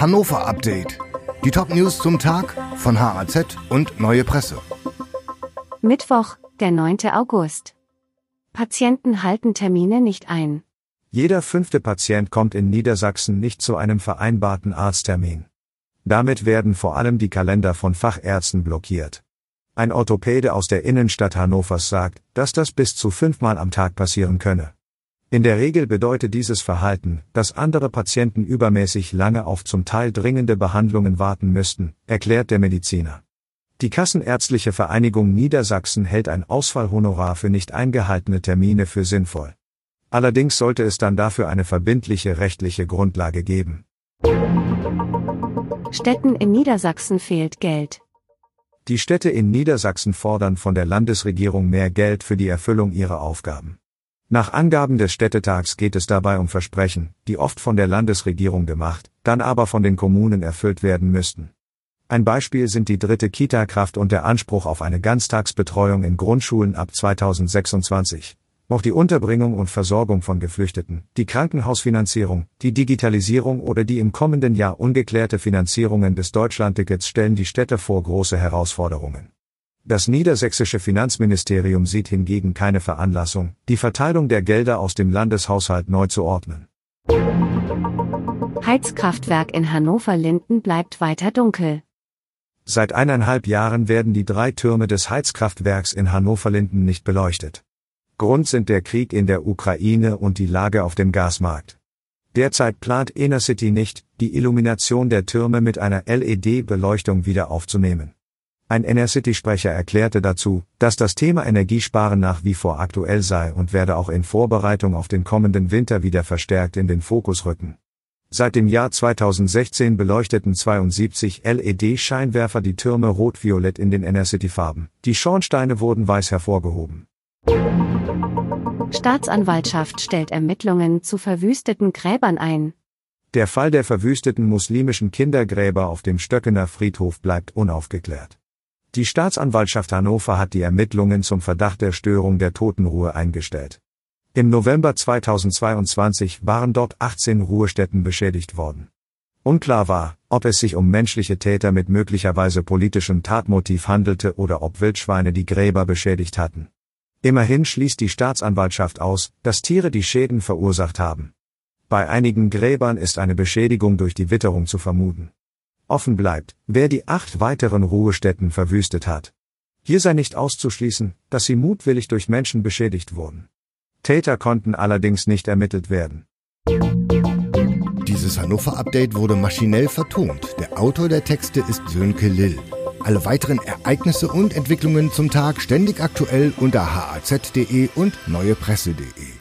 Hannover Update. Die Top-News zum Tag von HAZ und Neue Presse. Mittwoch, der 9. August. Patienten halten Termine nicht ein. Jeder fünfte Patient kommt in Niedersachsen nicht zu einem vereinbarten Arzttermin. Damit werden vor allem die Kalender von Fachärzten blockiert. Ein Orthopäde aus der Innenstadt Hannovers sagt, dass das bis zu fünfmal am Tag passieren könne. In der Regel bedeutet dieses Verhalten, dass andere Patienten übermäßig lange auf zum Teil dringende Behandlungen warten müssten, erklärt der Mediziner. Die Kassenärztliche Vereinigung Niedersachsen hält ein Ausfallhonorar für nicht eingehaltene Termine für sinnvoll. Allerdings sollte es dann dafür eine verbindliche rechtliche Grundlage geben. Städten in Niedersachsen fehlt Geld. Die Städte in Niedersachsen fordern von der Landesregierung mehr Geld für die Erfüllung ihrer Aufgaben. Nach Angaben des Städtetags geht es dabei um Versprechen, die oft von der Landesregierung gemacht, dann aber von den Kommunen erfüllt werden müssten. Ein Beispiel sind die dritte Kita-Kraft und der Anspruch auf eine Ganztagsbetreuung in Grundschulen ab 2026. Auch die Unterbringung und Versorgung von Geflüchteten, die Krankenhausfinanzierung, die Digitalisierung oder die im kommenden Jahr ungeklärte Finanzierungen des Deutschlandtickets stellen die Städte vor große Herausforderungen. Das niedersächsische Finanzministerium sieht hingegen keine Veranlassung, die Verteilung der Gelder aus dem Landeshaushalt neu zu ordnen. Heizkraftwerk in Hannover-Linden bleibt weiter dunkel. Seit eineinhalb Jahren werden die drei Türme des Heizkraftwerks in Hannover-Linden nicht beleuchtet. Grund sind der Krieg in der Ukraine und die Lage auf dem Gasmarkt. Derzeit plant Enercity nicht, die Illumination der Türme mit einer LED-Beleuchtung wieder aufzunehmen. Ein Enercity-Sprecher erklärte dazu, dass das Thema Energiesparen nach wie vor aktuell sei und werde auch in Vorbereitung auf den kommenden Winter wieder verstärkt in den Fokus rücken. Seit dem Jahr 2016 beleuchteten 72 LED-Scheinwerfer die Türme rot-violett in den Enercity-Farben. Die Schornsteine wurden weiß hervorgehoben. Staatsanwaltschaft stellt Ermittlungen zu verwüsteten Gräbern ein. Der Fall der verwüsteten muslimischen Kindergräber auf dem Stöckener Friedhof bleibt unaufgeklärt. Die Staatsanwaltschaft Hannover hat die Ermittlungen zum Verdacht der Störung der Totenruhe eingestellt. Im November 2022 waren dort 18 Ruhestätten beschädigt worden. Unklar war, ob es sich um menschliche Täter mit möglicherweise politischem Tatmotiv handelte oder ob Wildschweine die Gräber beschädigt hatten. Immerhin schließt die Staatsanwaltschaft aus, dass Tiere die Schäden verursacht haben. Bei einigen Gräbern ist eine Beschädigung durch die Witterung zu vermuten. Offen bleibt, wer die acht weiteren Ruhestätten verwüstet hat. Hier sei nicht auszuschließen, dass sie mutwillig durch Menschen beschädigt wurden. Täter konnten allerdings nicht ermittelt werden. Dieses Hannover-Update wurde maschinell vertont. Der Autor der Texte ist Sönke Lill. Alle weiteren Ereignisse und Entwicklungen zum Tag ständig aktuell unter haz.de und neuepresse.de.